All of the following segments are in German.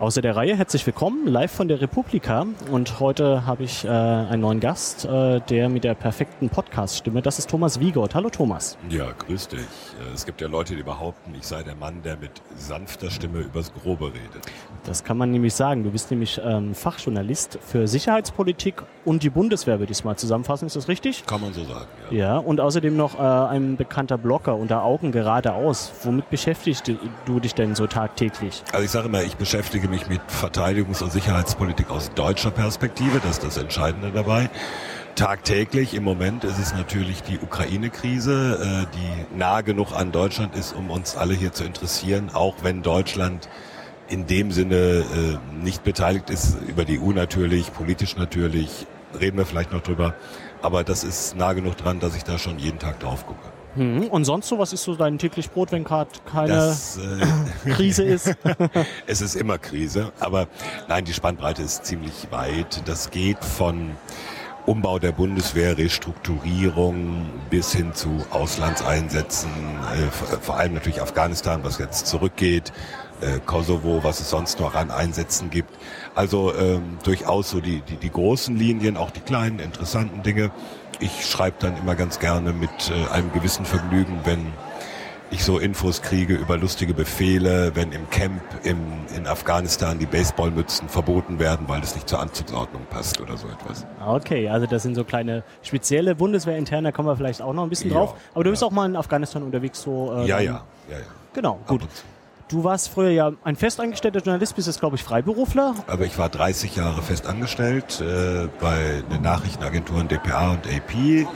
Außer der Reihe, herzlich willkommen, live von der Republika. Und heute habe ich äh, einen neuen Gast, äh, der mit der perfekten Podcast-Stimme, das ist Thomas Wiegold. Hallo Thomas. Ja, grüß dich. Äh, es gibt ja Leute, die behaupten, ich sei der Mann, der mit sanfter Stimme übers Grobe redet. Das kann man nämlich sagen. Du bist nämlich ähm, Fachjournalist für Sicherheitspolitik und die Bundeswehr, würde ich es mal zusammenfassen. Ist das richtig? Kann man so sagen, ja. Ja, und außerdem noch äh, ein bekannter Blogger unter Augen geradeaus. Womit beschäftigst du dich denn so tagtäglich? Also ich sage immer, ich beschäftige beschäftige mich mit Verteidigungs- und Sicherheitspolitik aus deutscher Perspektive. Das ist das Entscheidende dabei. Tagtäglich im Moment ist es natürlich die Ukraine-Krise, äh, die nah genug an Deutschland ist, um uns alle hier zu interessieren, auch wenn Deutschland in dem Sinne äh, nicht beteiligt ist, über die EU natürlich, politisch natürlich, reden wir vielleicht noch drüber, aber das ist nah genug dran, dass ich da schon jeden Tag drauf gucke. Hm. Und sonst so, was ist so dein täglich Brot, wenn gerade keine das, äh, Krise ist? es ist immer Krise, aber nein, die Spannbreite ist ziemlich weit. Das geht von Umbau der Bundeswehr, Restrukturierung bis hin zu Auslandseinsätzen, äh, vor allem natürlich Afghanistan, was jetzt zurückgeht, äh, Kosovo, was es sonst noch an Einsätzen gibt. Also ähm, durchaus so die, die, die großen Linien, auch die kleinen, interessanten Dinge ich schreibe dann immer ganz gerne mit äh, einem gewissen Vergnügen, wenn ich so Infos kriege über lustige Befehle, wenn im Camp im, in Afghanistan die Baseballmützen verboten werden, weil das nicht zur Anzugsordnung passt oder so etwas. Okay, also das sind so kleine spezielle Bundeswehr-interne, da kommen wir vielleicht auch noch ein bisschen ja, drauf. Aber du ja. bist auch mal in Afghanistan unterwegs so. Äh, ja, ja, ja, ja. Genau, gut. Du warst früher ja ein festangestellter Journalist, bist jetzt, glaube ich, Freiberufler. Aber ich war 30 Jahre festangestellt äh, bei den Nachrichtenagenturen dpa und AP.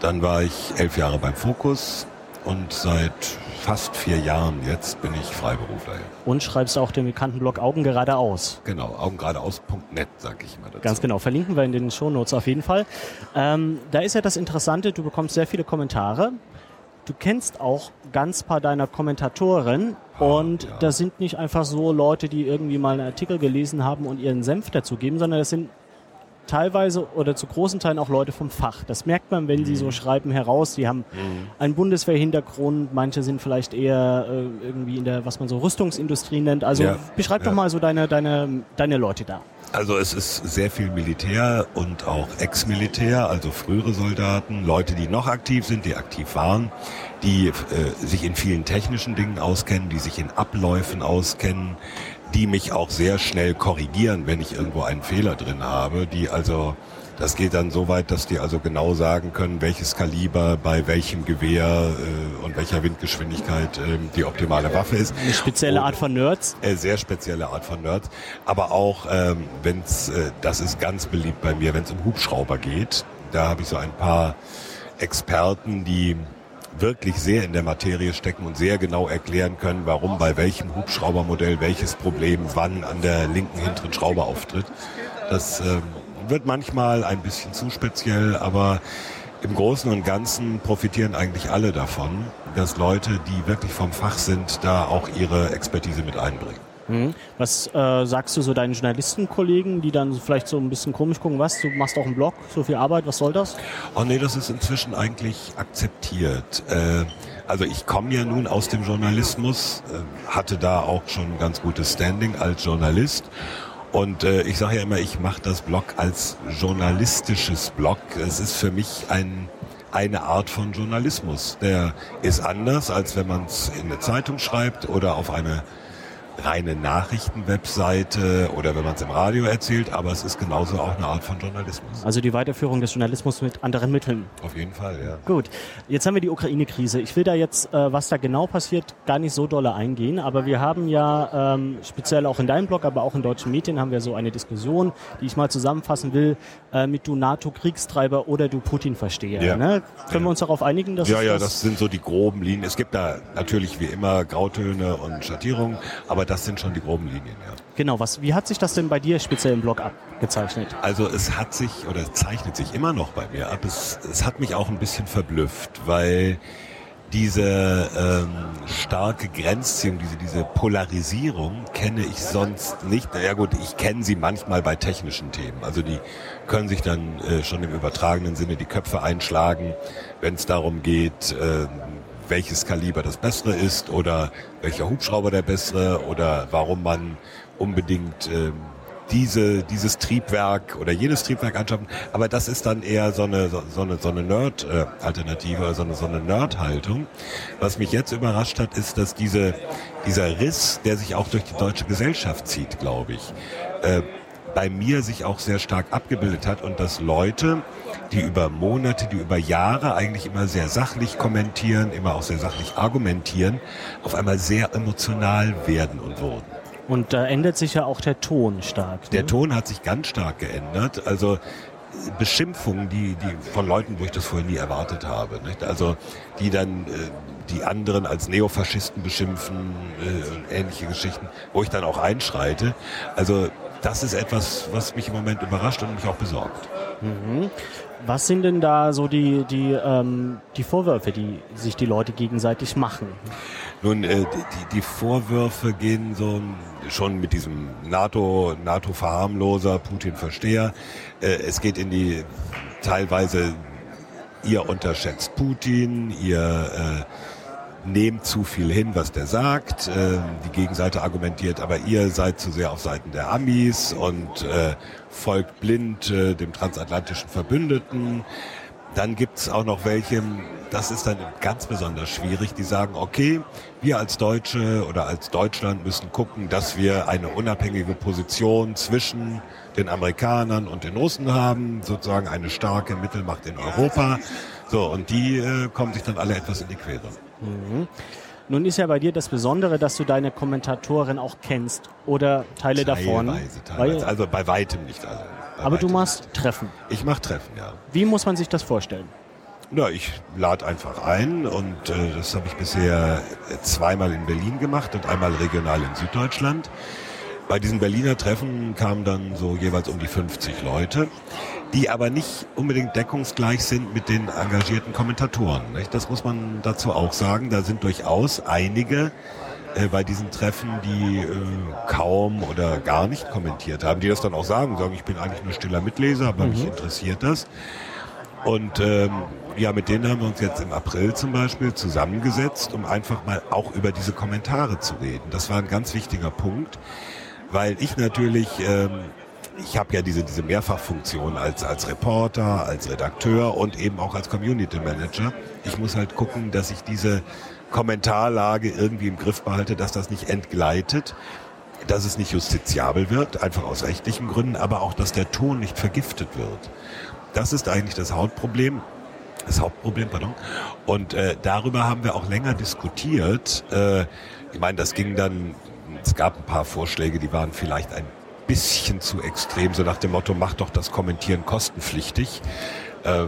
Dann war ich elf Jahre beim Fokus und seit fast vier Jahren jetzt bin ich Freiberufler. Und schreibst auch den bekannten Blog Augen geradeaus. Genau, augengeradeaus.net, sage ich mal dazu. Ganz genau, verlinken wir in den Shownotes auf jeden Fall. Ähm, da ist ja das Interessante, du bekommst sehr viele Kommentare du kennst auch ganz paar deiner Kommentatoren ah, und ja. das sind nicht einfach so Leute, die irgendwie mal einen Artikel gelesen haben und ihren Senf dazu geben, sondern das sind teilweise oder zu großen Teilen auch Leute vom Fach. Das merkt man, wenn mhm. sie so mhm. schreiben heraus. Die haben mhm. einen Bundeswehrhintergrund, manche sind vielleicht eher äh, irgendwie in der, was man so Rüstungsindustrie nennt. Also ja. beschreib ja. doch mal so deine, deine, deine Leute da. Also es ist sehr viel Militär und auch Ex-Militär, also frühere Soldaten, Leute, die noch aktiv sind, die aktiv waren, die äh, sich in vielen technischen Dingen auskennen, die sich in Abläufen auskennen, die mich auch sehr schnell korrigieren, wenn ich irgendwo einen Fehler drin habe, die also das geht dann so weit, dass die also genau sagen können, welches Kaliber bei welchem Gewehr äh, und welcher Windgeschwindigkeit äh, die optimale Waffe ist. Eine spezielle Art von Nerds? Äh, sehr spezielle Art von Nerds. Aber auch, ähm, wenn es, äh, das ist ganz beliebt bei mir, wenn es um Hubschrauber geht. Da habe ich so ein paar Experten, die wirklich sehr in der Materie stecken und sehr genau erklären können, warum bei welchem Hubschraubermodell welches Problem wann an der linken hinteren Schraube auftritt. Das ähm, wird manchmal ein bisschen zu speziell, aber im Großen und Ganzen profitieren eigentlich alle davon, dass Leute, die wirklich vom Fach sind, da auch ihre Expertise mit einbringen. Mhm. Was äh, sagst du so deinen Journalistenkollegen, die dann vielleicht so ein bisschen komisch gucken, was, du machst auch einen Blog, so viel Arbeit, was soll das? Oh nee, das ist inzwischen eigentlich akzeptiert. Äh, also ich komme ja nun aus dem Journalismus, äh, hatte da auch schon ein ganz gutes Standing als Journalist und äh, ich sage ja immer, ich mache das Blog als journalistisches Blog. Es ist für mich ein, eine Art von Journalismus. Der ist anders, als wenn man es in eine Zeitung schreibt oder auf eine reine Nachrichtenwebseite oder wenn man es im Radio erzählt, aber es ist genauso auch eine Art von Journalismus. Also die Weiterführung des Journalismus mit anderen Mitteln. Auf jeden Fall, ja. Gut, jetzt haben wir die Ukraine-Krise. Ich will da jetzt, äh, was da genau passiert, gar nicht so dolle eingehen, aber wir haben ja ähm, speziell auch in deinem Blog, aber auch in deutschen Medien haben wir so eine Diskussion, die ich mal zusammenfassen will, äh, mit du NATO-Kriegstreiber oder du Putin-Versteher. Ja. Ne? Können ja. wir uns darauf einigen? Dass ja, ja, das, das sind so die groben Linien. Es gibt da natürlich wie immer Grautöne und Schattierungen, aber das sind schon die groben Linien, ja. Genau, was, wie hat sich das denn bei dir speziell im Blog abgezeichnet? Also es hat sich oder zeichnet sich immer noch bei mir ab. Es, es hat mich auch ein bisschen verblüfft, weil diese ähm, starke Grenzziehung, diese, diese Polarisierung kenne ich sonst nicht. Ja gut, ich kenne sie manchmal bei technischen Themen. Also die können sich dann äh, schon im übertragenen Sinne die Köpfe einschlagen, wenn es darum geht, äh, welches Kaliber das bessere ist oder welcher Hubschrauber der bessere oder warum man unbedingt ähm, diese, dieses Triebwerk oder jenes Triebwerk anschaffen. Aber das ist dann eher so eine, so, eine, so eine Nerd-Alternative, so eine, so eine Nerd-Haltung. Was mich jetzt überrascht hat, ist, dass diese, dieser Riss, der sich auch durch die deutsche Gesellschaft zieht, glaube ich, äh, bei mir sich auch sehr stark abgebildet hat und dass Leute, die über Monate, die über Jahre eigentlich immer sehr sachlich kommentieren, immer auch sehr sachlich argumentieren, auf einmal sehr emotional werden und wurden. Und da ändert sich ja auch der Ton stark. Ne? Der Ton hat sich ganz stark geändert. Also Beschimpfungen, die, die von Leuten, wo ich das vorher nie erwartet habe. Nicht? Also die dann äh, die anderen als Neofaschisten beschimpfen, äh, ähnliche Geschichten, wo ich dann auch einschreite. Also das ist etwas, was mich im Moment überrascht und mich auch besorgt. Mhm. Was sind denn da so die, die, ähm, die Vorwürfe, die sich die Leute gegenseitig machen? Nun, äh, die, die Vorwürfe gehen so schon mit diesem NATO, NATO-Verharmloser, Putin-Versteher. Äh, es geht in die teilweise, ihr unterschätzt Putin, ihr äh, nehmt zu viel hin, was der sagt. Äh, die Gegenseite argumentiert, aber ihr seid zu sehr auf Seiten der Amis und äh, folgt blind äh, dem transatlantischen Verbündeten. Dann gibt's auch noch welche, das ist dann ganz besonders schwierig, die sagen, okay, wir als Deutsche oder als Deutschland müssen gucken, dass wir eine unabhängige Position zwischen den Amerikanern und den Russen haben, sozusagen eine starke Mittelmacht in Europa. So, und die äh, kommen sich dann alle etwas in die Quere. Mhm. Nun ist ja bei dir das Besondere, dass du deine Kommentatorin auch kennst oder Teile teilweise, davon. Teilweise, also bei weitem nicht alle. Aber du machst Treffen. Ich mache Treffen, ja. Wie muss man sich das vorstellen? Na, ich lade einfach ein und äh, das habe ich bisher zweimal in Berlin gemacht und einmal regional in Süddeutschland. Bei diesen Berliner Treffen kamen dann so jeweils um die 50 Leute, die aber nicht unbedingt deckungsgleich sind mit den engagierten Kommentatoren. Nicht? Das muss man dazu auch sagen. Da sind durchaus einige äh, bei diesen Treffen, die äh, kaum oder gar nicht kommentiert haben, die das dann auch sagen, sagen, ich bin eigentlich nur stiller Mitleser, aber mhm. mich interessiert das. Und ähm, ja, mit denen haben wir uns jetzt im April zum Beispiel zusammengesetzt, um einfach mal auch über diese Kommentare zu reden. Das war ein ganz wichtiger Punkt, weil ich natürlich, ähm, ich habe ja diese, diese Mehrfachfunktion als, als Reporter, als Redakteur und eben auch als Community Manager. Ich muss halt gucken, dass ich diese Kommentarlage irgendwie im Griff behalte, dass das nicht entgleitet dass es nicht justiziabel wird, einfach aus rechtlichen Gründen, aber auch, dass der Ton nicht vergiftet wird. Das ist eigentlich das Hauptproblem. Das Hauptproblem, pardon. Und äh, darüber haben wir auch länger diskutiert. Äh, ich meine, das ging dann, es gab ein paar Vorschläge, die waren vielleicht ein bisschen zu extrem, so nach dem Motto, mach doch das Kommentieren kostenpflichtig. Äh,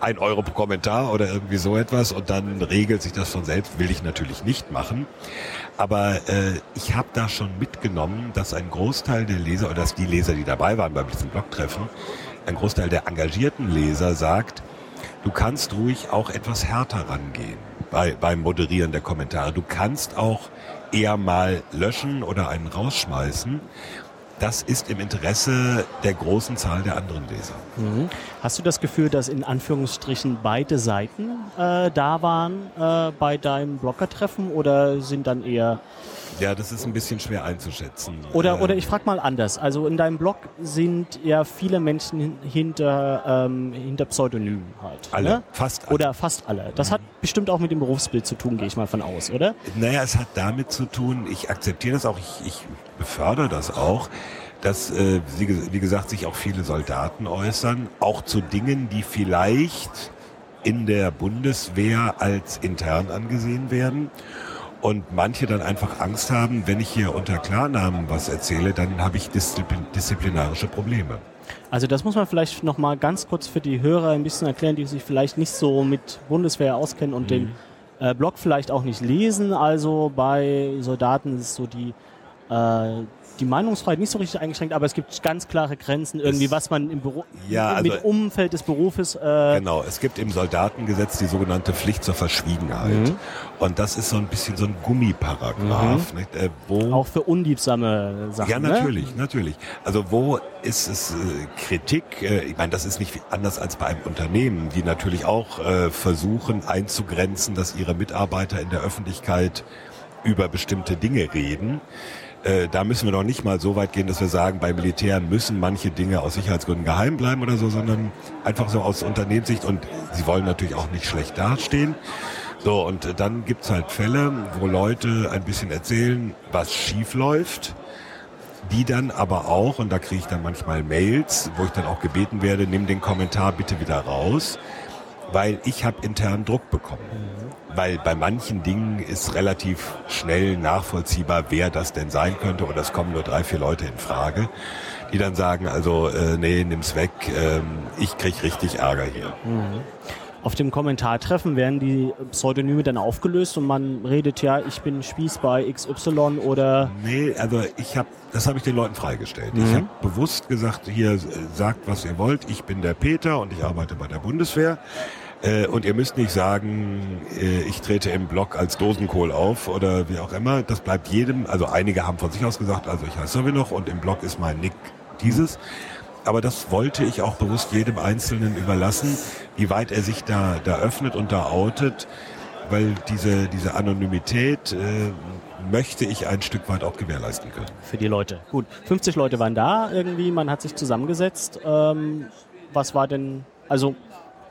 ein Euro pro Kommentar oder irgendwie so etwas und dann regelt sich das von selbst, will ich natürlich nicht machen. Aber äh, ich habe da schon mitgenommen, dass ein Großteil der Leser oder dass die Leser, die dabei waren bei diesem Blogtreffen, ein Großteil der engagierten Leser sagt, du kannst ruhig auch etwas härter rangehen bei, beim Moderieren der Kommentare. Du kannst auch eher mal löschen oder einen rausschmeißen das ist im Interesse der großen Zahl der anderen Leser. Mhm. Hast du das Gefühl, dass in Anführungsstrichen beide Seiten äh, da waren äh, bei deinem Bloggertreffen oder sind dann eher ja, das ist ein bisschen schwer einzuschätzen. Oder, ähm, oder ich frage mal anders. Also in deinem Blog sind ja viele Menschen hinter, ähm, hinter Pseudonymen halt. Alle, ne? fast alle. Oder fast alle. Das mhm. hat bestimmt auch mit dem Berufsbild zu tun, gehe ich mal von aus, oder? Naja, es hat damit zu tun, ich akzeptiere das auch, ich, ich befördere das auch, dass, äh, wie gesagt, sich auch viele Soldaten äußern, auch zu Dingen, die vielleicht in der Bundeswehr als intern angesehen werden und manche dann einfach Angst haben, wenn ich hier unter Klarnamen was erzähle, dann habe ich disziplin disziplinarische Probleme. Also das muss man vielleicht noch mal ganz kurz für die Hörer ein bisschen erklären, die sich vielleicht nicht so mit Bundeswehr auskennen und mhm. den äh, Blog vielleicht auch nicht lesen. Also bei Soldaten ist so die äh, die Meinungsfreiheit nicht so richtig eingeschränkt, aber es gibt ganz klare Grenzen irgendwie, was man im Büro, ja, also, mit Umfeld des Berufes. Äh genau, es gibt im Soldatengesetz die sogenannte Pflicht zur Verschwiegenheit. Mhm. Und das ist so ein bisschen so ein Gummiparagraph. Mhm. Nicht, äh, wo Auch für unliebsame Sachen. Ja, natürlich, ne? natürlich. Also wo ist es äh, Kritik? Äh, ich meine, das ist nicht anders als bei einem Unternehmen, die natürlich auch äh, versuchen einzugrenzen, dass ihre Mitarbeiter in der Öffentlichkeit über bestimmte Dinge reden. äh, da müssen wir doch nicht mal so weit gehen, dass wir sagen, bei Militären müssen manche Dinge aus Sicherheitsgründen geheim bleiben oder so, sondern einfach so aus Unternehmenssicht und sie wollen natürlich auch nicht schlecht dastehen. So, und dann gibt's halt Fälle, wo Leute ein bisschen erzählen, was schief läuft die dann aber auch, und da kriege ich dann manchmal Mails, wo ich dann auch gebeten werde, nimm den Kommentar bitte wieder raus, weil ich habe internen Druck bekommen. Mhm. Weil bei manchen Dingen ist relativ schnell nachvollziehbar, wer das denn sein könnte, oder es kommen nur drei, vier Leute in Frage, die dann sagen, also äh, nee, nimm's weg, ähm, ich krieg richtig Ärger hier. Mhm. Auf dem Kommentartreffen werden die Pseudonyme dann aufgelöst und man redet ja, ich bin Spieß bei XY oder. Nee, also ich habe, das habe ich den Leuten freigestellt. Mhm. Ich habe bewusst gesagt, hier sagt, was ihr wollt. Ich bin der Peter und ich arbeite bei der Bundeswehr. Äh, und ihr müsst nicht sagen, äh, ich trete im Blog als Dosenkohl auf oder wie auch immer. Das bleibt jedem, also einige haben von sich aus gesagt, also ich heiße noch und im Blog ist mein Nick dieses. Aber das wollte ich auch bewusst jedem Einzelnen überlassen, wie weit er sich da, da öffnet und da outet, weil diese, diese Anonymität äh, möchte ich ein Stück weit auch gewährleisten können. Für die Leute. Gut, 50 Leute waren da irgendwie, man hat sich zusammengesetzt. Ähm, was war denn, also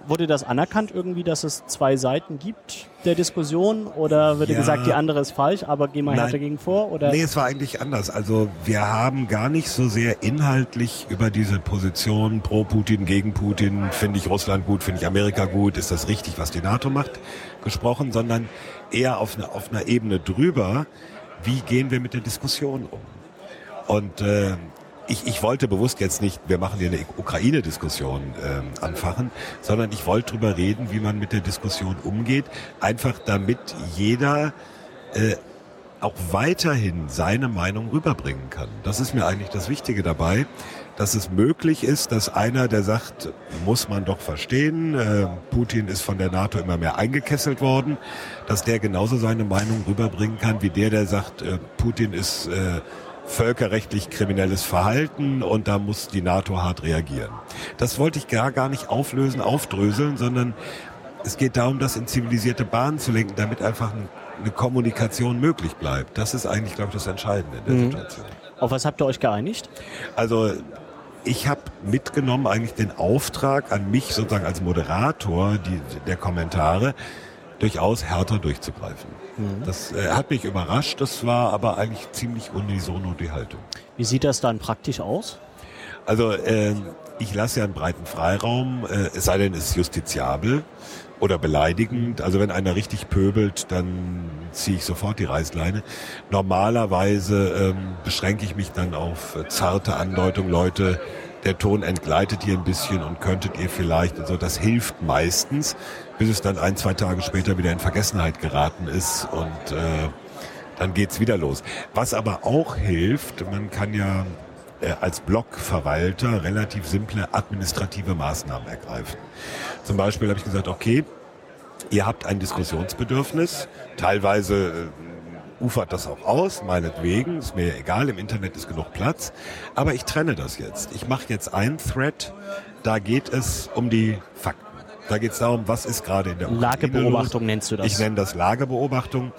Wurde das anerkannt irgendwie, dass es zwei Seiten gibt der Diskussion? Oder wird ja, gesagt, die andere ist falsch, aber geh mal nein, dagegen vor? Oder? Nee, es war eigentlich anders. Also wir haben gar nicht so sehr inhaltlich über diese Position pro Putin, gegen Putin, finde ich Russland gut, finde ich Amerika gut, ist das richtig, was die NATO macht, gesprochen, sondern eher auf, eine, auf einer Ebene drüber, wie gehen wir mit der Diskussion um? Und äh, ich, ich wollte bewusst jetzt nicht, wir machen hier eine Ukraine-Diskussion äh, anfachen, sondern ich wollte drüber reden, wie man mit der Diskussion umgeht, einfach damit jeder äh, auch weiterhin seine Meinung rüberbringen kann. Das ist mir eigentlich das Wichtige dabei, dass es möglich ist, dass einer, der sagt, muss man doch verstehen, äh, Putin ist von der NATO immer mehr eingekesselt worden, dass der genauso seine Meinung rüberbringen kann, wie der, der sagt, äh, Putin ist äh, völkerrechtlich kriminelles Verhalten und da muss die NATO hart reagieren. Das wollte ich gar, gar nicht auflösen, aufdröseln, sondern es geht darum, das in zivilisierte Bahnen zu lenken, damit einfach eine Kommunikation möglich bleibt. Das ist eigentlich, glaube ich, das Entscheidende in der mhm. Situation. Auf was habt ihr euch geeinigt? Also ich habe mitgenommen eigentlich den Auftrag an mich sozusagen als Moderator die, der Kommentare, durchaus härter durchzugreifen. Mhm. Das äh, hat mich überrascht, das war aber eigentlich ziemlich unisono die Haltung. Wie sieht das dann praktisch aus? Also äh, ich lasse ja einen breiten Freiraum, äh, es sei denn, es ist justiziabel oder beleidigend. Also wenn einer richtig pöbelt, dann ziehe ich sofort die Reißleine. Normalerweise ähm, beschränke ich mich dann auf äh, zarte Andeutung, Leute, der Ton entgleitet hier ein bisschen und könntet ihr vielleicht so. Das hilft meistens bis es dann ein, zwei Tage später wieder in Vergessenheit geraten ist und äh, dann geht's wieder los. Was aber auch hilft, man kann ja äh, als Blogverwalter relativ simple administrative Maßnahmen ergreifen. Zum Beispiel habe ich gesagt, okay, ihr habt ein Diskussionsbedürfnis, teilweise äh, ufert das auch aus, meinetwegen, ist mir egal, im Internet ist genug Platz, aber ich trenne das jetzt. Ich mache jetzt einen Thread, da geht es um die Fakten. Da geht es darum, was ist gerade in der Ukraine Lagebeobachtung los. nennst du das? Ich nenne das Lagebeobachtung,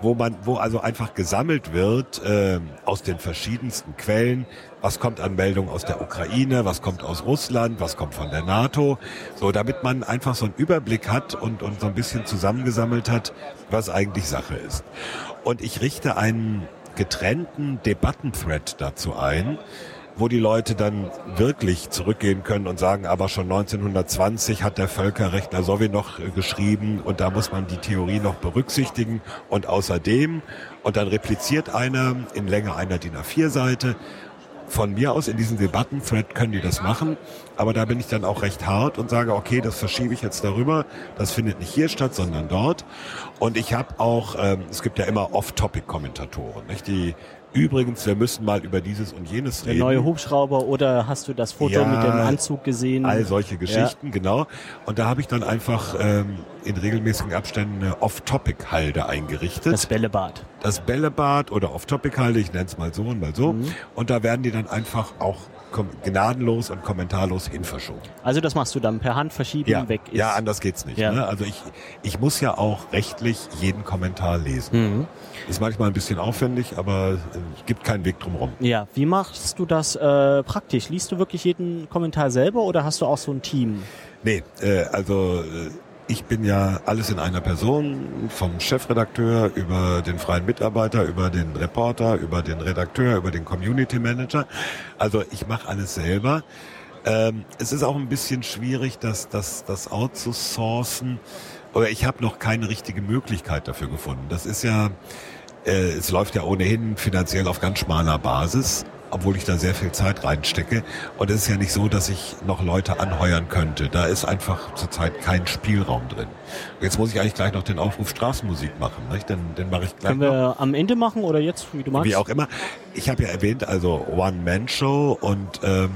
wo man, wo also einfach gesammelt wird äh, aus den verschiedensten Quellen, was kommt an Meldungen aus der Ukraine, was kommt aus Russland, was kommt von der NATO, so damit man einfach so einen Überblick hat und, und so ein bisschen zusammengesammelt hat, was eigentlich Sache ist. Und ich richte einen getrennten Debattenthread dazu ein, wo die Leute dann wirklich zurückgehen können und sagen, aber schon 1920 hat der Völkerrechtler Sowie noch geschrieben und da muss man die Theorie noch berücksichtigen und außerdem, und dann repliziert einer in Länge einer DIN A4-Seite, von mir aus in diesem Debattenthread können die das machen, aber da bin ich dann auch recht hart und sage, okay, das verschiebe ich jetzt darüber, das findet nicht hier statt, sondern dort. Und ich habe auch, ähm, es gibt ja immer Off-Topic-Kommentatoren, nicht? die Übrigens, wir müssen mal über dieses und jenes reden. Der neue Hubschrauber oder hast du das Foto ja, mit dem Anzug gesehen? All solche Geschichten, ja. genau. Und da habe ich dann einfach ähm, in regelmäßigen Abständen eine Off-Topic-Halde eingerichtet. Das Bällebad. das Bällebad oder Off-Topic halte, ich nenne es mal so und mal so. Mhm. Und da werden die dann einfach auch gnadenlos und kommentarlos hin verschoben. Also das machst du dann per Hand verschieben, ja, weg ist. Ja, anders geht's nicht. Ja. Ne? Also ich, ich muss ja auch rechtlich jeden Kommentar lesen. Mhm. Ist manchmal ein bisschen aufwendig, aber es gibt keinen Weg drumherum. Ja, wie machst du das äh, praktisch? Liest du wirklich jeden Kommentar selber oder hast du auch so ein Team? Nee, äh, also äh, ich bin ja alles in einer Person, vom Chefredakteur über den freien Mitarbeiter, über den Reporter, über den Redakteur, über den Community Manager. Also ich mache alles selber. Ähm, es ist auch ein bisschen schwierig, das, das, das outzusourcen. Oder ich habe noch keine richtige Möglichkeit dafür gefunden. Das ist ja, äh, es läuft ja ohnehin finanziell auf ganz schmaler Basis obwohl ich da sehr viel Zeit reinstecke. Und es ist ja nicht so, dass ich noch Leute anheuern könnte. Da ist einfach zurzeit kein Spielraum drin. Jetzt muss ich eigentlich gleich noch den Aufruf Straßenmusik machen. Nicht? Den, den mache ich gleich Können wir am Ende machen oder jetzt, wie du magst? Wie auch immer. Ich habe ja erwähnt, also One-Man-Show und ähm,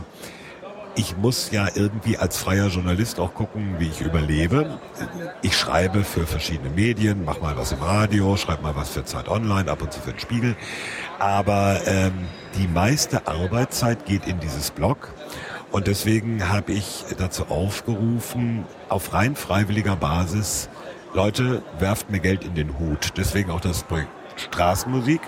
ich muss ja irgendwie als freier Journalist auch gucken, wie ich überlebe. Ich schreibe für verschiedene Medien, mach mal was im Radio, schreibe mal was für Zeit Online, ab und zu für den Spiegel. Aber ähm, die meiste Arbeitszeit geht in dieses Blog. Und deswegen habe ich dazu aufgerufen, auf rein freiwilliger Basis, Leute, werft mir Geld in den Hut. Deswegen auch das Projekt Straßenmusik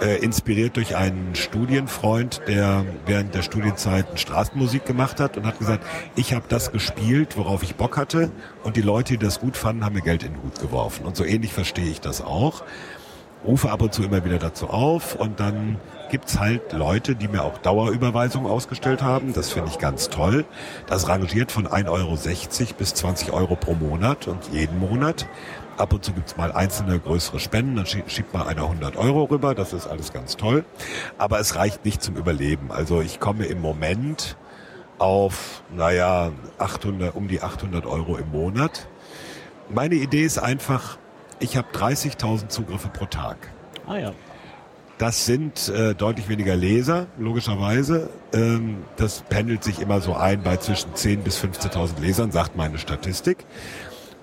äh, inspiriert durch einen Studienfreund, der während der Studienzeit Straßenmusik gemacht hat und hat gesagt, ich habe das gespielt, worauf ich Bock hatte und die Leute, die das gut fanden, haben mir Geld in den Hut geworfen. Und so ähnlich verstehe ich das auch. Rufe ab und zu immer wieder dazu auf und dann gibt's halt Leute, die mir auch Dauerüberweisungen ausgestellt haben. Das finde ich ganz toll. Das rangiert von 1,60 Euro bis 20 Euro pro Monat und jeden Monat. Ab und zu gibt's mal einzelne größere Spenden, dann schiebt mal einer 100 Euro rüber, das ist alles ganz toll. Aber es reicht nicht zum Überleben. Also ich komme im Moment auf, naja, 800, um die 800 Euro im Monat. Meine Idee ist einfach, ich habe 30.000 Zugriffe pro Tag. Ah ja. Das sind äh, deutlich weniger Leser, logischerweise. Ähm, das pendelt sich immer so ein bei zwischen 10.000 bis 15.000 Lesern, sagt meine Statistik.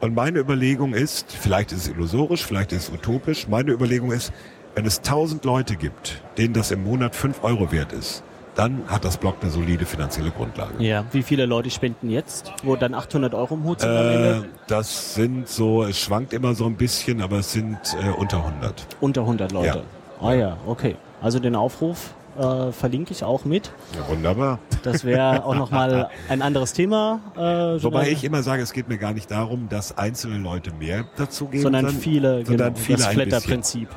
Und meine Überlegung ist, vielleicht ist es illusorisch, vielleicht ist es utopisch, meine Überlegung ist, wenn es tausend Leute gibt, denen das im Monat fünf Euro wert ist, dann hat das Blog eine solide finanzielle Grundlage. Ja, wie viele Leute spenden jetzt, wo dann 800 Euro im Hut sind äh, Das sind so, es schwankt immer so ein bisschen, aber es sind äh, unter 100. Unter 100 Leute. Ja. Ah ja, okay. Also den Aufruf äh, verlinke ich auch mit. Ja, wunderbar. Das wäre auch nochmal ein anderes Thema. Äh, Wobei ich immer sage, es geht mir gar nicht darum, dass einzelne Leute mehr dazu geben, sondern viele, sondern genau, viele das Flatter-Prinzip.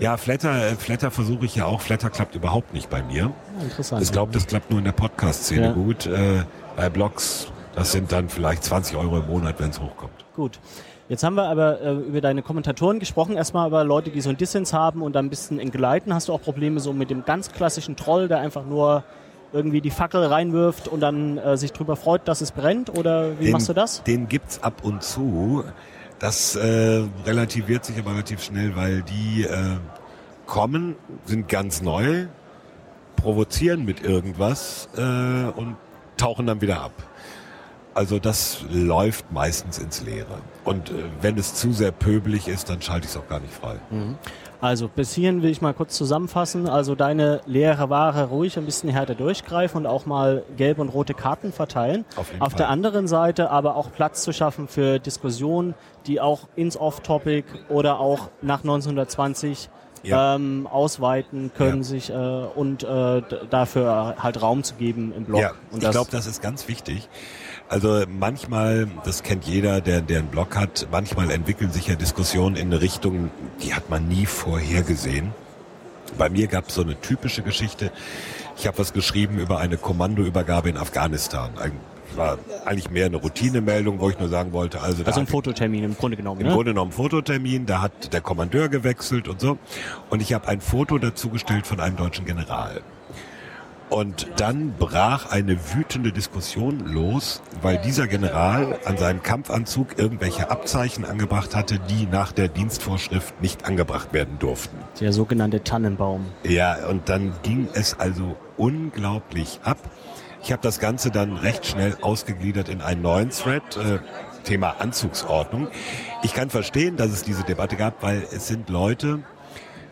Ja, Flatter, äh, Flatter versuche ich ja auch. Flatter klappt überhaupt nicht bei mir. interessant. Ich glaube, das klappt nur in der Podcast-Szene ja. gut. Äh, bei Blogs, das sind dann vielleicht 20 Euro im Monat, wenn es hochkommt. Gut. Jetzt haben wir aber äh, über deine Kommentatoren gesprochen, erstmal über Leute, die so einen Dissens haben und dann ein bisschen entgleiten. Hast du auch Probleme so mit dem ganz klassischen Troll, der einfach nur irgendwie die Fackel reinwirft und dann äh, sich drüber freut, dass es brennt? Oder wie den, machst du das? Den gibt's ab und zu. Das äh, relativiert sich aber relativ schnell, weil die äh, kommen, sind ganz neu, provozieren mit irgendwas äh, und tauchen dann wieder ab. Also das läuft meistens ins Leere. Und äh, wenn es zu sehr pöbelig ist, dann schalte ich es auch gar nicht frei. Mhm. Also bis hierhin will ich mal kurz zusammenfassen. Also deine leere Ware ruhig ein bisschen härter durchgreifen und auch mal gelbe und rote Karten verteilen. Auf, jeden Auf Fall. der anderen Seite aber auch Platz zu schaffen für Diskussionen, die auch ins Off-Topic oder auch nach 1920 ja. ähm, ausweiten können ja. sich äh, und äh, dafür halt Raum zu geben im Blog. Ja, ich glaube, das ist ganz wichtig. Also manchmal, das kennt jeder, der, der einen Blog hat, manchmal entwickeln sich ja Diskussionen in eine Richtung, die hat man nie vorhergesehen. Bei mir gab es so eine typische Geschichte. Ich habe was geschrieben über eine Kommandoübergabe in Afghanistan. Ein, war eigentlich mehr eine Routinemeldung, wo ich nur sagen wollte, also also ein Fototermin im Grunde genommen. Im ne? Grunde genommen Fototermin. Da hat der Kommandeur gewechselt und so. Und ich habe ein Foto dazu gestellt von einem deutschen General. Und dann brach eine wütende Diskussion los, weil dieser General an seinem Kampfanzug irgendwelche Abzeichen angebracht hatte, die nach der Dienstvorschrift nicht angebracht werden durften. Der sogenannte Tannenbaum. Ja, und dann ging es also unglaublich ab. Ich habe das Ganze dann recht schnell ausgegliedert in einen neuen Thread. Äh, Thema Anzugsordnung. Ich kann verstehen, dass es diese Debatte gab, weil es sind Leute,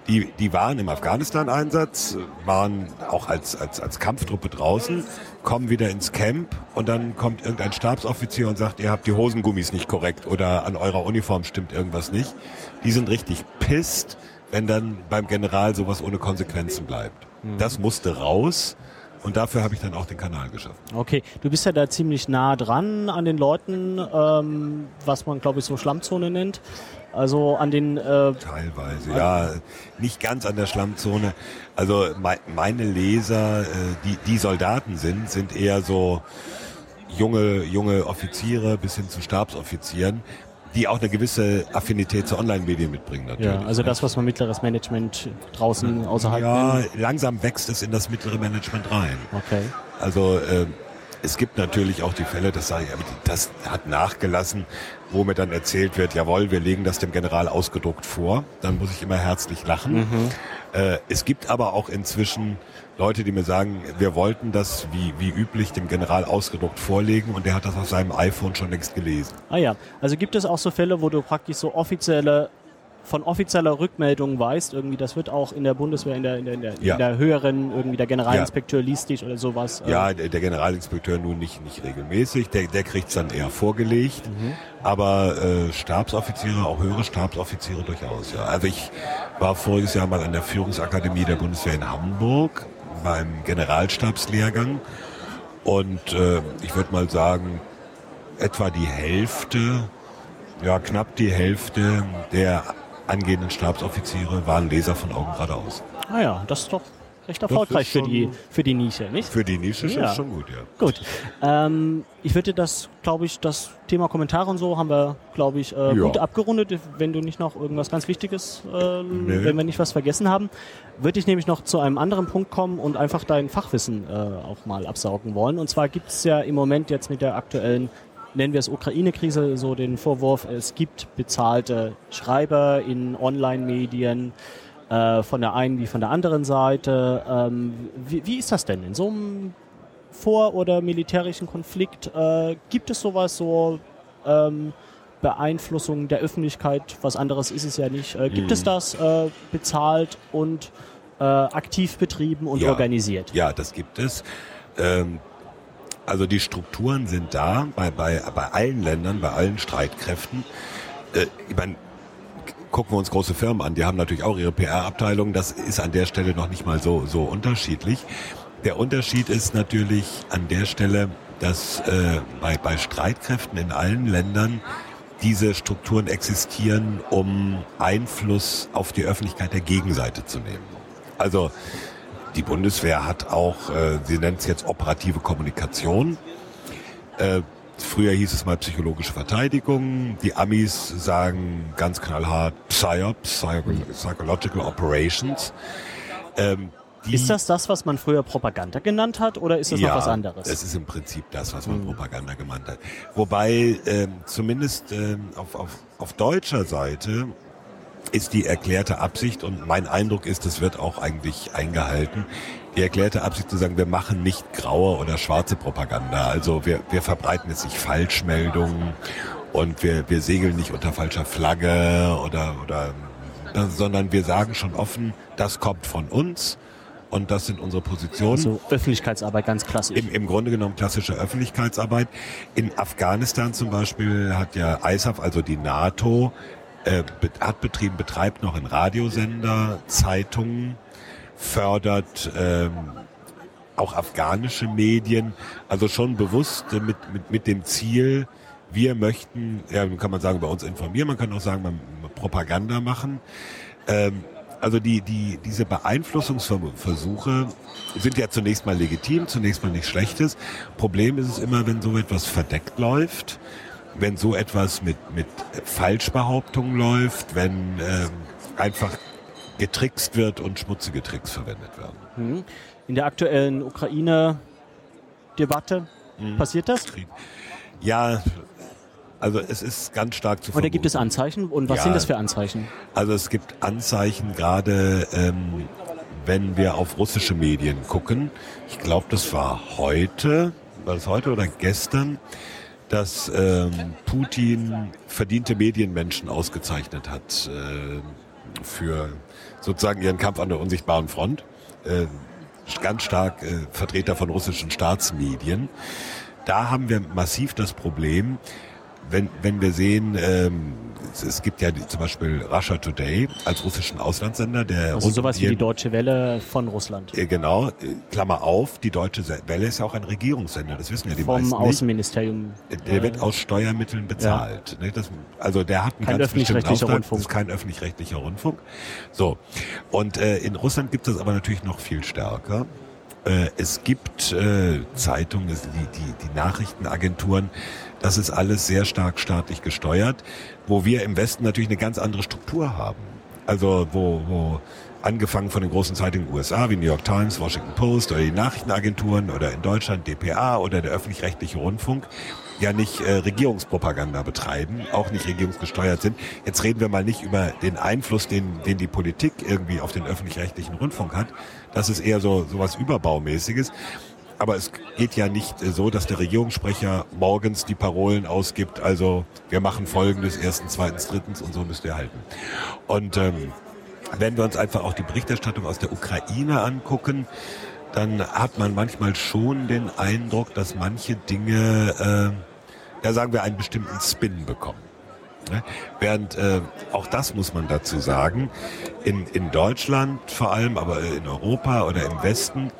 Die, die waren im Afghanistan-Einsatz, waren auch als, als, als Kampftruppe draußen, kommen wieder ins Camp und dann kommt irgendein Stabsoffizier und sagt, ihr habt die Hosengummis nicht korrekt oder an eurer Uniform stimmt irgendwas nicht. Die sind richtig pisst, wenn dann beim General sowas ohne Konsequenzen bleibt. Mhm. Das musste raus. Und dafür habe ich dann auch den Kanal geschaffen. Okay, du bist ja da ziemlich nah dran an den Leuten, ähm, was man, glaube ich, so Schlammzone nennt. Also an den... Äh Teilweise, ja. Nicht ganz an der Schlammzone. Also me meine Leser, äh, die, die Soldaten sind, sind eher so junge, junge Offiziere bis hin zu Stabsoffizieren, die auch eine gewisse Affinität zu Online-Medien mitbringen natürlich. Ja, also das, was man mittleres Management draußen außerhalb Ja, nennt. langsam wächst es in das mittlere Management rein. Okay. Also äh, es gibt natürlich auch die Fälle, das sage ich, das hat nachgelassen, wo mir dann erzählt wird, jawohl, wir legen das dem General ausgedruckt vor. Dann muss ich immer herzlich lachen. Mhm. Äh, es gibt aber auch inzwischen Leute, die mir sagen, wir wollten das wie, wie üblich dem General ausgedruckt vorlegen und der hat das auf seinem iPhone schon längst gelesen. Ah ja, also gibt es auch so Fälle, wo du praktisch so offizielle von offizieller Rückmeldung weißt, irgendwie, das wird auch in der Bundeswehr, in der, in der, in der, ja. in der höheren, irgendwie der Generalinspekteur ja. liest dich oder sowas. Ja, der, der Generalinspekteur nun nicht, nicht regelmäßig, der, der kriegt es dann eher vorgelegt, mhm. aber äh, Stabsoffiziere, auch höhere Stabsoffiziere durchaus, ja. Also ich war voriges Jahr mal an der Führungsakademie der Bundeswehr in Hamburg beim Generalstabslehrgang und äh, ich würde mal sagen, etwa die Hälfte, ja knapp die Hälfte der angehenden Stabsoffiziere waren Leser von Augen geradeaus. Ah ja, das ist doch recht erfolgreich für die, für die Nische, nicht? Für die Nische ja. ist schon gut, ja. Gut. Ähm, ich würde das, glaube ich, das Thema Kommentare und so haben wir, glaube ich, äh, ja. gut abgerundet. Wenn du nicht noch irgendwas ganz Wichtiges, äh, nee. wenn wir nicht was vergessen haben, würde ich nämlich noch zu einem anderen Punkt kommen und einfach dein Fachwissen äh, auch mal absaugen wollen. Und zwar gibt es ja im Moment jetzt mit der aktuellen nennen wir es Ukraine-Krise, so den Vorwurf, es gibt bezahlte Schreiber in Online-Medien, äh, von der einen wie von der anderen Seite. Ähm, wie, wie, ist das denn in so einem vor- oder militärischen Konflikt? Äh, gibt es sowas so ähm, Beeinflussung der Öffentlichkeit? Was anderes ist es ja nicht. Äh, gibt hm. es das äh, bezahlt und äh, aktiv betrieben und ja, organisiert? Ja, das gibt es. Ähm, also die Strukturen sind da bei, bei, bei allen Ländern, bei allen Streitkräften. Äh, ich meine, gucken wir uns große Firmen an, die haben natürlich auch ihre PR-Abteilung. Das ist an der Stelle noch nicht mal so, so unterschiedlich. Der Unterschied ist natürlich an der Stelle, dass äh, bei, bei Streitkräften in allen Ländern diese Strukturen existieren, um Einfluss auf die Öffentlichkeit der Gegenseite zu nehmen. Also die Bundeswehr hat auch, äh, sie nennt es jetzt operative Kommunikation. Äh, früher hieß es mal psychologische Verteidigung. Die Amis sagen ganz knallhart PSYOPs, Psychological Operations. Ähm, ist das das, was man früher Propaganda genannt hat, oder ist das ja, noch was anderes? Es ist im Prinzip das, was man mhm. Propaganda genannt hat. Wobei ähm, zumindest ähm, auf, auf, auf deutscher Seite ist die erklärte Absicht und mein Eindruck ist, es wird auch eigentlich eingehalten, die erklärte Absicht zu sagen, wir machen nicht graue oder schwarze Propaganda. Also wir, wir verbreiten jetzt nicht Falschmeldungen und wir, wir segeln nicht unter falscher Flagge oder, oder, sondern wir sagen schon offen, das kommt von uns und das sind unsere Positionen. Also Öffentlichkeitsarbeit ganz klassisch. Im, Im Grunde genommen klassische Öffentlichkeitsarbeit. In Afghanistan zum Beispiel hat ja ISAF, also die NATO, äh, hat betrieben, betreibt noch einen Radiosender, Zeitungen, fördert ähm, auch afghanische Medien, also schon bewusst äh, mit, mit, mit dem Ziel, wir möchten, ja, kann man sagen, bei uns informieren, man kann auch sagen, man Propaganda machen. Ähm, also die, die, diese Beeinflussungsversuche sind ja zunächst mal legitim, zunächst mal nichts Schlechtes. Problem ist es immer, wenn so etwas verdeckt läuft, wenn so etwas mit, mit Falschbehauptungen läuft, wenn ähm, einfach getrickst wird und schmutzige Tricks verwendet werden. Mhm. In der aktuellen Ukraine-Debatte mhm. passiert das? Ja, also es ist ganz stark zu Oder gibt es Anzeichen? Und was ja, sind das für Anzeichen? Also es gibt Anzeichen, gerade ähm, wenn wir auf russische Medien gucken. Ich glaube, das war heute, war das heute oder gestern, dass ähm, Putin verdiente Medienmenschen ausgezeichnet hat. Äh, für sozusagen ihren Kampf an der unsichtbaren Front. Äh, ganz stark äh, Vertreter von russischen Staatsmedien. Da haben wir massiv das Problem, wenn, wenn wir sehen, ähm, es, es gibt ja die, zum Beispiel Russia Today als russischen Auslandssender, der also sowas wie die Deutsche Welle von Russland. Äh, genau, äh, Klammer auf, die Deutsche Welle ist ja auch ein Regierungssender, das wissen ja die Vom meisten Außenministerium. Nicht. Der wird aus Steuermitteln bezahlt. Ja. Das, also der hat einen kein ganz bestimmten Auftrag, Rundfunk. das ist kein öffentlich-rechtlicher Rundfunk. So, und äh, in Russland gibt es aber natürlich noch viel stärker. Äh, es gibt äh, Zeitungen, die, die, die Nachrichtenagenturen, das ist alles sehr stark staatlich gesteuert, wo wir im Westen natürlich eine ganz andere Struktur haben. Also wo, wo angefangen von den großen Zeitungen USA wie New York Times, Washington Post oder die Nachrichtenagenturen oder in Deutschland DPA oder der öffentlich-rechtliche Rundfunk ja nicht äh, Regierungspropaganda betreiben, auch nicht regierungsgesteuert sind. Jetzt reden wir mal nicht über den Einfluss, den, den die Politik irgendwie auf den öffentlich-rechtlichen Rundfunk hat. Das ist eher so sowas Überbaumäßiges. Aber es geht ja nicht äh, so, dass der Regierungssprecher morgens die Parolen ausgibt, also wir machen folgendes, erstens, zweitens, drittens und so müsst ihr halten. Und ähm, wenn wir uns einfach auch die Berichterstattung aus der Ukraine angucken, dann hat man manchmal schon den Eindruck, dass manche Dinge, äh, ja sagen wir, einen bestimmten Spin bekommen. Ne? Während äh, auch das muss man dazu sagen, in, in Deutschland vor allem, aber in Europa oder im Westen,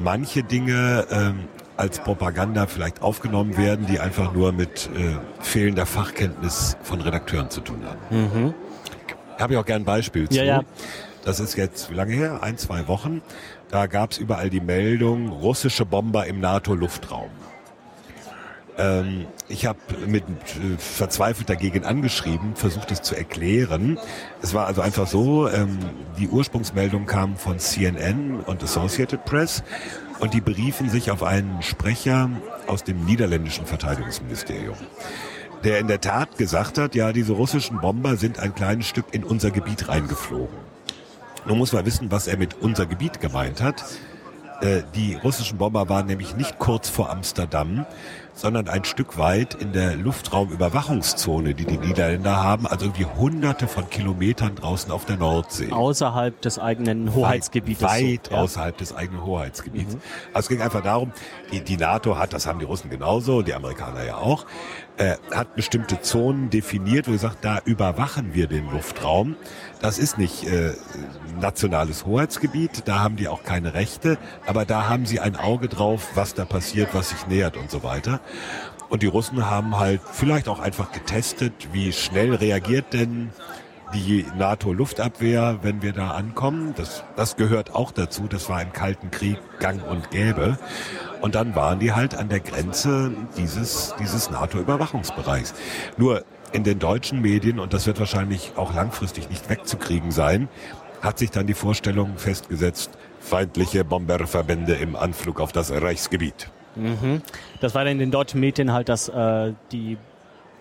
manche Dinge ähm, als Propaganda vielleicht aufgenommen werden, die einfach nur mit äh, fehlender Fachkenntnis von Redakteuren zu tun haben. Mhm. Habe ich auch gern ein Beispiel zu. Ja, ja. Das ist jetzt, wie lange her? Ein, zwei Wochen. Da gab es überall die Meldung, russische Bomber im NATO-Luftraum. Ähm, ich habe mit äh, verzweifelt dagegen angeschrieben, versucht es zu erklären. Es war also einfach so, ähm, die Ursprungsmeldung kam von CNN und Associated Press und die beriefen sich auf einen Sprecher aus dem niederländischen Verteidigungsministerium der in der Tat gesagt hat, ja, diese russischen Bomber sind ein kleines Stück in unser Gebiet reingeflogen. Nun muss man wissen, was er mit unser Gebiet gemeint hat. Äh, die russischen Bomber waren nämlich nicht kurz vor Amsterdam, sondern ein Stück weit in der Luftraumüberwachungszone, die die Niederländer haben, also irgendwie hunderte von Kilometern draußen auf der Nordsee. Außerhalb des eigenen Hoheitsgebietes. Weit, weit ja. außerhalb des eigenen Hoheitsgebiets. Mhm. Also es ging einfach darum, die, die NATO hat, das haben die Russen genauso die Amerikaner ja auch, äh, hat bestimmte Zonen definiert, wo gesagt, da überwachen wir den Luftraum. Das ist nicht äh, nationales Hoheitsgebiet, da haben die auch keine Rechte, aber da haben sie ein Auge drauf, was da passiert, was sich nähert und so weiter. Und die Russen haben halt vielleicht auch einfach getestet, wie schnell reagiert denn die NATO-Luftabwehr, wenn wir da ankommen. Das, das gehört auch dazu. Das war im Kalten Krieg gang und gäbe. Und dann waren die halt an der Grenze dieses, dieses NATO-Überwachungsbereichs. Nur in den deutschen Medien, und das wird wahrscheinlich auch langfristig nicht wegzukriegen sein, hat sich dann die Vorstellung festgesetzt, feindliche Bomberverbände im Anflug auf das Reichsgebiet. Mhm. Das war dann in den deutschen Medien halt, dass äh, die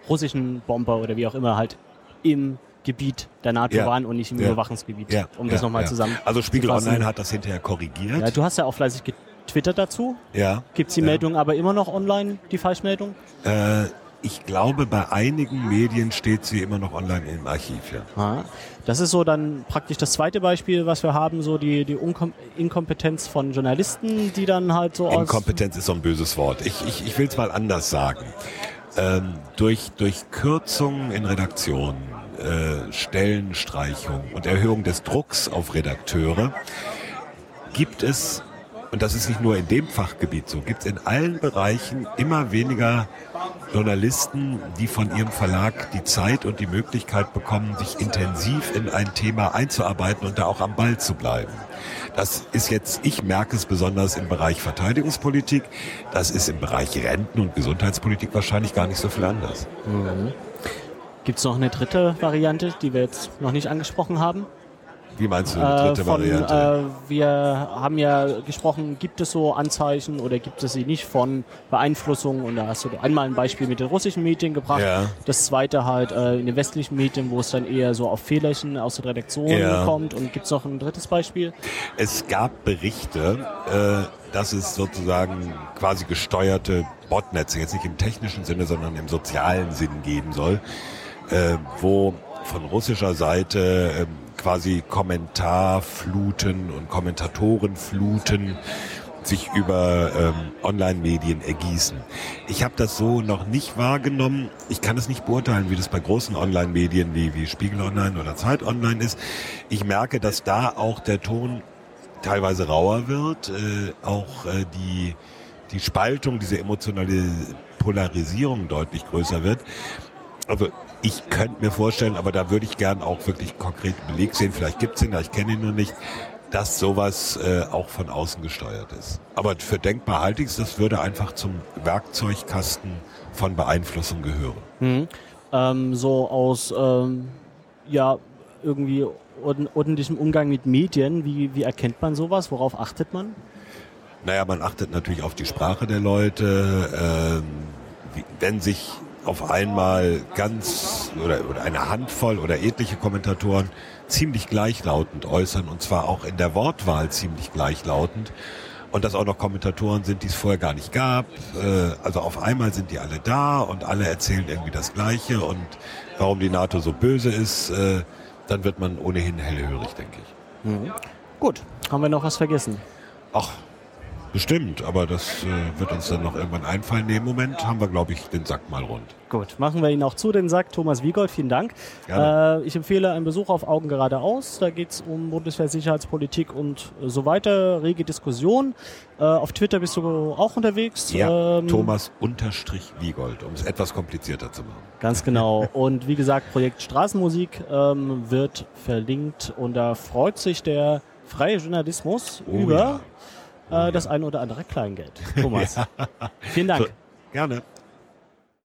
russischen Bomber oder wie auch immer halt im Gebiet der NATO ja. waren und nicht im ja. Überwachungsgebiet, ja. um das nochmal zusammen Also Spiegel Online hat das hinterher korrigiert. Ja, du hast ja auch fleißig getwittert dazu. Ja. Gibt es die Meldung aber immer noch online, die Falschmeldung? Äh, ich glaube, bei einigen Medien steht sie immer noch online im Archiv, ja. Das ist so dann praktisch das zweite Beispiel, was wir haben, so die, die Unkom Inkompetenz von Journalisten, die dann halt so Inkompetenz ist so ein böses Wort. Ich, ich, ich will es mal anders sagen. Ähm, durch, durch Kürzungen in Redaktionen, äh, Stellenstreichung und Erhöhung des Drucks auf Redakteure gibt es und das ist nicht nur in dem Fachgebiet so, gibt es in allen Bereichen immer weniger Journalisten, die von ihrem Verlag die Zeit und die Möglichkeit bekommen, sich intensiv in ein Thema einzuarbeiten und da auch am Ball zu bleiben. Das ist jetzt, ich merke es besonders im Bereich Verteidigungspolitik, das ist im Bereich Renten- und Gesundheitspolitik wahrscheinlich gar nicht so viel anders. Mhm. Gibt es noch eine dritte Variante, die wir jetzt noch nicht angesprochen haben? Wie meinst du die dritte äh, von, Variante? Äh, wir haben ja gesprochen, gibt es so Anzeichen oder gibt es sie nicht von Beeinflussung? Und da hast du einmal ein Beispiel mit den russischen Medien gebracht. Ja. Das zweite halt äh, in den westlichen Medien, wo es dann eher so auf Fehlerchen aus der Redaktion ja. kommt. Und gibt es noch ein drittes Beispiel? Es gab Berichte, äh, dass es sozusagen quasi gesteuerte Botnetze, jetzt nicht im technischen Sinne, sondern im sozialen Sinn geben soll, äh, wo von russischer Seite ähm, quasi Kommentarfluten und Kommentatorenfluten sich über ähm, Online-Medien ergießen. Ich habe das so noch nicht wahrgenommen. Ich kann es nicht beurteilen, wie das bei großen Online-Medien wie, wie Spiegel Online oder Zeit Online ist. Ich merke, dass da auch der Ton teilweise rauer wird, äh, auch äh, die, die Spaltung, diese emotionale Polarisierung deutlich größer wird. Also ich könnte mir vorstellen, aber da würde ich gern auch wirklich konkret Beleg sehen, vielleicht gibt es ihn, ich kenne ihn nur nicht, dass sowas äh, auch von außen gesteuert ist. Aber für denkbar halte ich es, das würde einfach zum Werkzeugkasten von Beeinflussung gehören. Mhm. Ähm, so aus ähm, ja irgendwie ordentlichem Umgang mit Medien, wie, wie erkennt man sowas? Worauf achtet man? Naja, man achtet natürlich auf die Sprache der Leute. Ähm, wie, wenn sich auf einmal ganz oder, oder eine Handvoll oder etliche Kommentatoren ziemlich gleichlautend äußern und zwar auch in der Wortwahl ziemlich gleichlautend und dass auch noch Kommentatoren sind, die es vorher gar nicht gab. Äh, also auf einmal sind die alle da und alle erzählen irgendwie das Gleiche und warum die NATO so böse ist, äh, dann wird man ohnehin hellhörig, denke ich. Mhm. Gut, haben wir noch was vergessen? Ach, Bestimmt, aber das äh, wird uns dann noch irgendwann einfallen. Nee, Im Moment haben wir, glaube ich, den Sack mal rund. Gut, machen wir ihn auch zu, den Sack. Thomas Wiegold, vielen Dank. Äh, ich empfehle einen Besuch auf Augen geradeaus. Da geht es um Bundeswehr, Sicherheitspolitik und äh, so weiter. Rege Diskussion. Äh, auf Twitter bist du auch unterwegs. Ja, ähm, Thomas unterstrich Wiegold, um es etwas komplizierter zu machen. Ganz genau. und wie gesagt, Projekt Straßenmusik ähm, wird verlinkt und da freut sich der freie Journalismus oh, über... Ja äh, das ein oder andere Kleingeld. Thomas, vielen Dank. So, gerne.